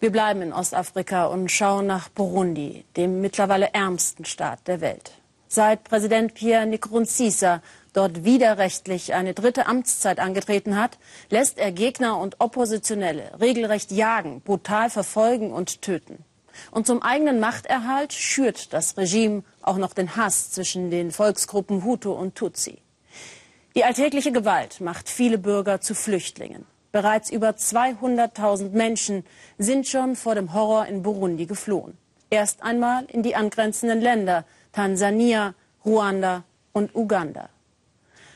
Wir bleiben in Ostafrika und schauen nach Burundi, dem mittlerweile ärmsten Staat der Welt. Seit Präsident Pierre Nkurunziza dort widerrechtlich eine dritte Amtszeit angetreten hat, lässt er Gegner und Oppositionelle regelrecht jagen, brutal verfolgen und töten. Und zum eigenen Machterhalt schürt das Regime auch noch den Hass zwischen den Volksgruppen Hutu und Tutsi. Die alltägliche Gewalt macht viele Bürger zu Flüchtlingen. Bereits über 200.000 Menschen sind schon vor dem Horror in Burundi geflohen. Erst einmal in die angrenzenden Länder Tansania, Ruanda und Uganda.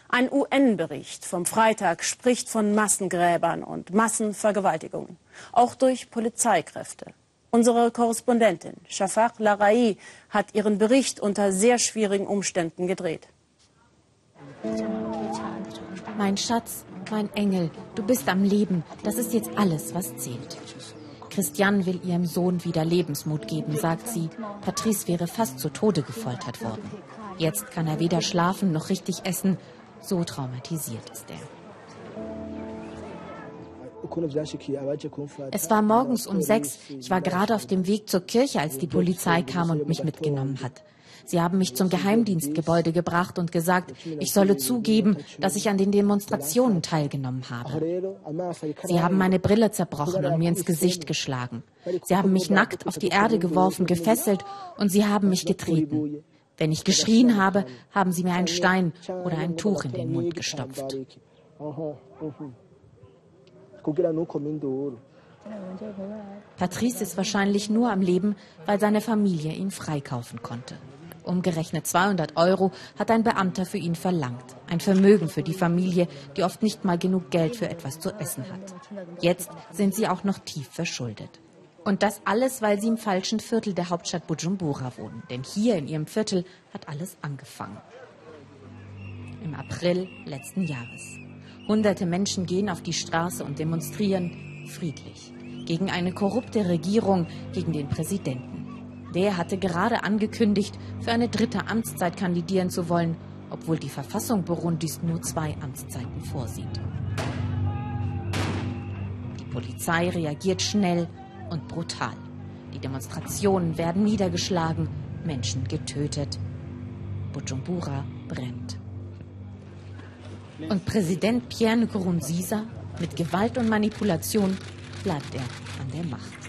Ein UN-Bericht vom Freitag spricht von Massengräbern und Massenvergewaltigungen, auch durch Polizeikräfte. Unsere Korrespondentin Shafak Larai hat ihren Bericht unter sehr schwierigen Umständen gedreht. Mein Schatz, mein Engel, du bist am Leben. Das ist jetzt alles, was zählt. Christiane will ihrem Sohn wieder Lebensmut geben, sagt sie. Patrice wäre fast zu Tode gefoltert worden. Jetzt kann er weder schlafen noch richtig essen. So traumatisiert ist er. Es war morgens um sechs. Ich war gerade auf dem Weg zur Kirche, als die Polizei kam und mich mitgenommen hat. Sie haben mich zum Geheimdienstgebäude gebracht und gesagt, ich solle zugeben, dass ich an den Demonstrationen teilgenommen habe. Sie haben meine Brille zerbrochen und mir ins Gesicht geschlagen. Sie haben mich nackt auf die Erde geworfen, gefesselt und sie haben mich getreten. Wenn ich geschrien habe, haben sie mir einen Stein oder ein Tuch in den Mund gestopft. Patrice ist wahrscheinlich nur am Leben, weil seine Familie ihn freikaufen konnte. Umgerechnet 200 Euro hat ein Beamter für ihn verlangt. Ein Vermögen für die Familie, die oft nicht mal genug Geld für etwas zu essen hat. Jetzt sind sie auch noch tief verschuldet. Und das alles, weil sie im falschen Viertel der Hauptstadt Bujumbura wohnen. Denn hier in ihrem Viertel hat alles angefangen. Im April letzten Jahres. Hunderte Menschen gehen auf die Straße und demonstrieren friedlich. Gegen eine korrupte Regierung, gegen den Präsidenten. Der hatte gerade angekündigt, für eine dritte Amtszeit kandidieren zu wollen, obwohl die Verfassung Burundis nur zwei Amtszeiten vorsieht. Die Polizei reagiert schnell und brutal. Die Demonstrationen werden niedergeschlagen, Menschen getötet. Bujumbura brennt. Und Präsident Pierre Nkurunziza mit Gewalt und Manipulation bleibt er an der Macht.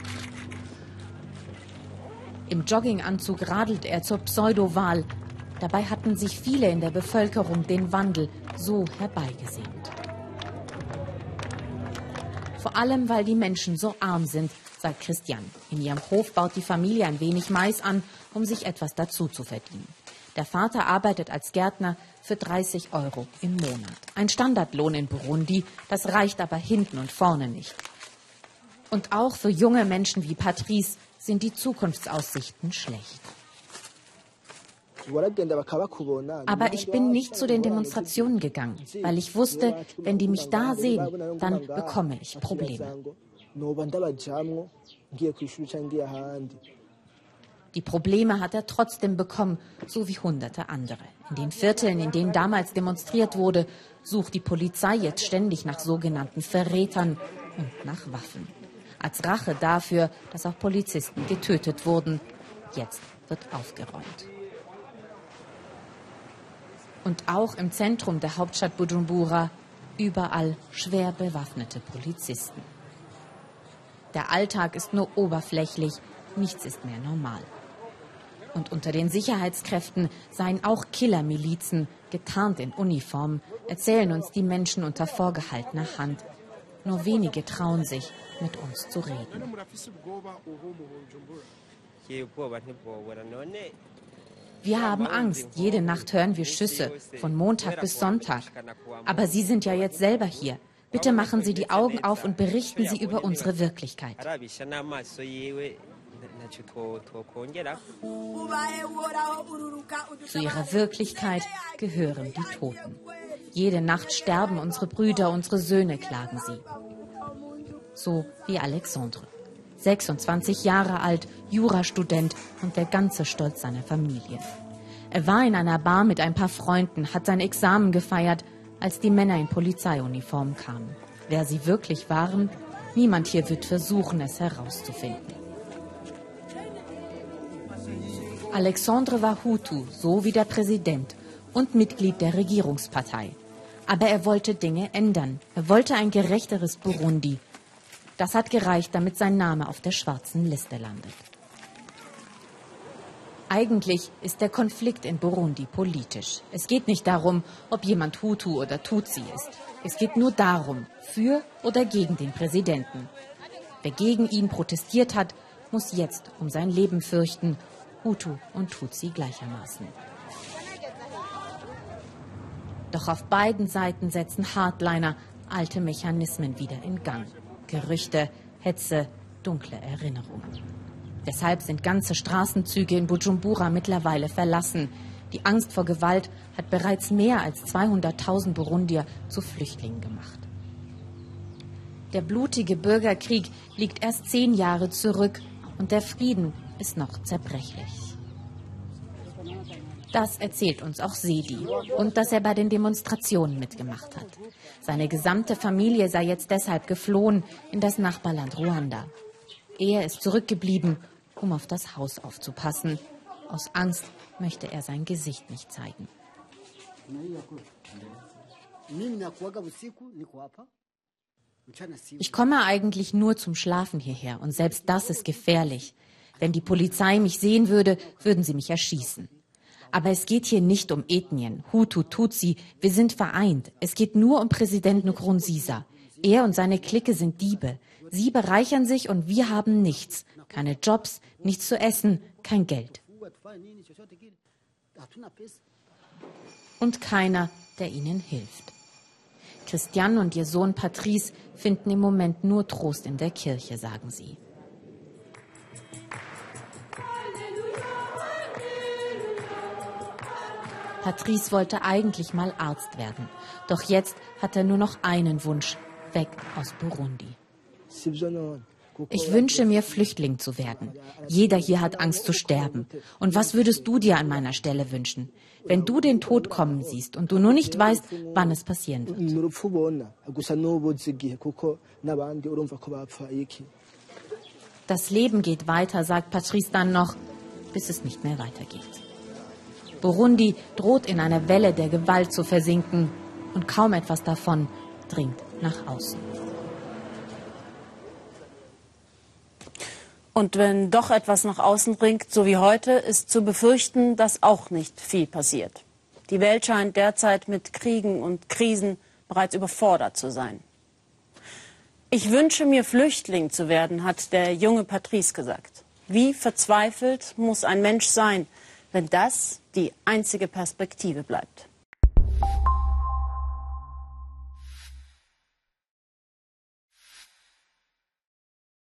Im Jogginganzug radelt er zur Pseudowahl. Dabei hatten sich viele in der Bevölkerung den Wandel so herbeigesehnt. Vor allem, weil die Menschen so arm sind, sagt Christian. In ihrem Hof baut die Familie ein wenig Mais an, um sich etwas dazu zu verdienen. Der Vater arbeitet als Gärtner für 30 Euro im Monat. Ein Standardlohn in Burundi, das reicht aber hinten und vorne nicht. Und auch für junge Menschen wie Patrice sind die Zukunftsaussichten schlecht. Aber ich bin nicht zu den Demonstrationen gegangen, weil ich wusste, wenn die mich da sehen, dann bekomme ich Probleme. Die Probleme hat er trotzdem bekommen, so wie hunderte andere. In den Vierteln, in denen damals demonstriert wurde, sucht die Polizei jetzt ständig nach sogenannten Verrätern und nach Waffen als Rache dafür, dass auch Polizisten getötet wurden. Jetzt wird aufgeräumt. Und auch im Zentrum der Hauptstadt Bujumbura überall schwer bewaffnete Polizisten. Der Alltag ist nur oberflächlich, nichts ist mehr normal. Und unter den Sicherheitskräften seien auch Killermilizen, getarnt in Uniform, erzählen uns die Menschen unter vorgehaltener Hand. Nur wenige trauen sich, mit uns zu reden. Wir haben Angst. Jede Nacht hören wir Schüsse, von Montag bis Sonntag. Aber Sie sind ja jetzt selber hier. Bitte machen Sie die Augen auf und berichten Sie über unsere Wirklichkeit. Zu ihrer Wirklichkeit gehören die Toten. Jede Nacht sterben unsere Brüder, unsere Söhne, klagen sie so wie Alexandre. 26 Jahre alt, Jurastudent und der ganze Stolz seiner Familie. Er war in einer Bar mit ein paar Freunden, hat sein Examen gefeiert, als die Männer in Polizeiuniform kamen. Wer sie wirklich waren, Niemand hier wird versuchen, es herauszufinden. Alexandre war Hutu, so wie der Präsident und Mitglied der Regierungspartei. Aber er wollte Dinge ändern. Er wollte ein gerechteres Burundi. Das hat gereicht, damit sein Name auf der schwarzen Liste landet. Eigentlich ist der Konflikt in Burundi politisch. Es geht nicht darum, ob jemand Hutu oder Tutsi ist. Es geht nur darum, für oder gegen den Präsidenten. Wer gegen ihn protestiert hat, muss jetzt um sein Leben fürchten, Hutu und Tutsi gleichermaßen. Doch auf beiden Seiten setzen Hardliner alte Mechanismen wieder in Gang. Gerüchte, Hetze, dunkle Erinnerungen. Deshalb sind ganze Straßenzüge in Bujumbura mittlerweile verlassen. Die Angst vor Gewalt hat bereits mehr als 200.000 Burundier zu Flüchtlingen gemacht. Der blutige Bürgerkrieg liegt erst zehn Jahre zurück und der Frieden ist noch zerbrechlich. Das erzählt uns auch Sedi und dass er bei den Demonstrationen mitgemacht hat. Seine gesamte Familie sei jetzt deshalb geflohen in das Nachbarland Ruanda. Er ist zurückgeblieben um auf das Haus aufzupassen. Aus Angst möchte er sein Gesicht nicht zeigen. Ich komme eigentlich nur zum Schlafen hierher und selbst das ist gefährlich. Wenn die Polizei mich sehen würde, würden sie mich erschießen. Aber es geht hier nicht um Ethnien, Hutu, Tutsi, wir sind vereint. Es geht nur um Präsident Nkurunziza. Er und seine Clique sind Diebe. Sie bereichern sich und wir haben nichts. Keine Jobs, nichts zu essen, kein Geld. Und keiner, der ihnen hilft. Christian und ihr Sohn Patrice finden im Moment nur Trost in der Kirche, sagen sie. Patrice wollte eigentlich mal Arzt werden. Doch jetzt hat er nur noch einen Wunsch, weg aus Burundi. Ich wünsche mir, Flüchtling zu werden. Jeder hier hat Angst zu sterben. Und was würdest du dir an meiner Stelle wünschen? Wenn du den Tod kommen siehst und du nur nicht weißt, wann es passieren wird. Das Leben geht weiter, sagt Patrice dann noch, bis es nicht mehr weitergeht. Burundi droht in einer Welle der Gewalt zu versinken und kaum etwas davon dringt nach außen. Und wenn doch etwas nach außen dringt, so wie heute, ist zu befürchten, dass auch nicht viel passiert. Die Welt scheint derzeit mit Kriegen und Krisen bereits überfordert zu sein. Ich wünsche mir, Flüchtling zu werden, hat der junge Patrice gesagt. Wie verzweifelt muss ein Mensch sein, wenn das die einzige Perspektive bleibt?